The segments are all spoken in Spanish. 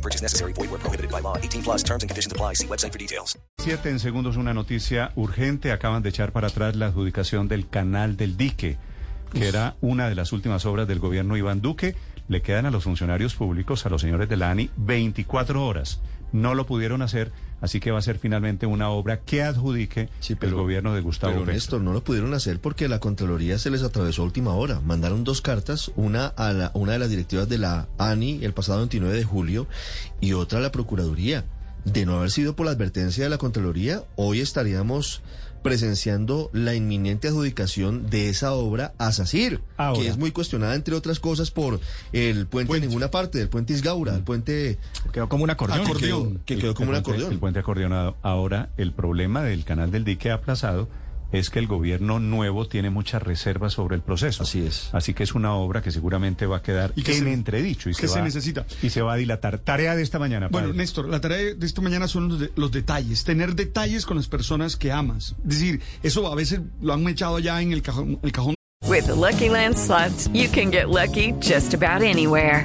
No purchase necessary. Void where prohibited by law. 18 plus terms and conditions apply. See website for details. Siete en segundos, una noticia urgente. Acaban de echar para atrás la adjudicación del canal del dique, que era una de las últimas obras del gobierno Iván Duque. Le quedan a los funcionarios públicos, a los señores de la ANI, 24 horas. No lo pudieron hacer, así que va a ser finalmente una obra que adjudique Sí, el gobierno de Gustavo Pero Petro. Néstor, no lo pudieron hacer porque la Contraloría se les atravesó a última hora. Mandaron dos cartas, una a la- una de las directivas de la ANI el pasado 29 de julio y otra a la Procuraduría. De no haber sido por la advertencia de la Contraloría, hoy estaríamos presenciando la inminente adjudicación de esa obra a SACIR, Ahora. que es muy cuestionada, entre otras cosas, por el puente, en ninguna parte, del puente Isgaura, el puente Quedó como un acordeón. que quedó, que quedó como un El puente- acordeón. El puente acordeonado. Ahora, el problema del canal del dique aplazado es que el gobierno nuevo tiene muchas reservas sobre el proceso. Así es. Así que es una obra que seguramente va a quedar Y que en se- entredicho. Y que se va- necesita. Y se va a dilatar. Tarea de esta mañana. Bueno, padre. Néstor, la tarea de esta mañana son los, de- los detalles, tener detalles con las personas que amas. Es decir, eso a veces lo han echado ya en el cajón, el cajón With the Lucky Land slots, you can get lucky just about anywhere.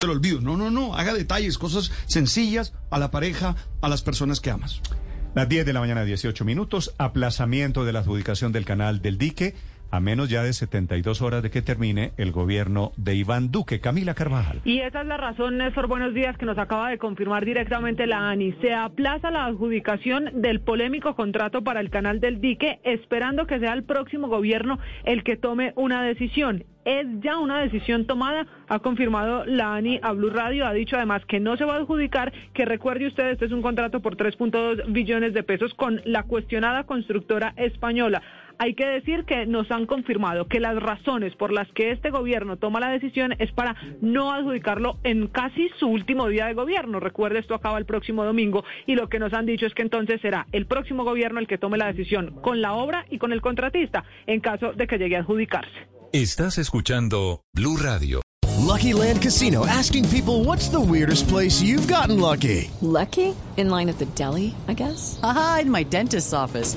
Del olvido. No, no, no, haga detalles, cosas sencillas a la pareja, a las personas que amas. Las 10 de la mañana, 18 minutos. Aplazamiento de la adjudicación del canal del dique a menos ya de 72 horas de que termine el gobierno de Iván Duque. Camila Carvajal. Y esa es la razón, Néstor, buenos días, que nos acaba de confirmar directamente la ANI. Se aplaza la adjudicación del polémico contrato para el canal del dique, esperando que sea el próximo gobierno el que tome una decisión. Es ya una decisión tomada, ha confirmado la ANI a Blue Radio, ha dicho además que no se va a adjudicar, que recuerde usted, este es un contrato por 3.2 billones de pesos con la cuestionada constructora española. Hay que decir que nos han confirmado que las razones por las que este gobierno toma la decisión es para no adjudicarlo en casi su último día de gobierno. Recuerde, esto acaba el próximo domingo y lo que nos han dicho es que entonces será el próximo gobierno el que tome la decisión con la obra y con el contratista en caso de que llegue a adjudicarse. Estás escuchando Blue Radio. Lucky Land Casino asking people what's the weirdest place you've gotten lucky? Lucky? In line at the deli, I guess? Aha, in my dentist's office.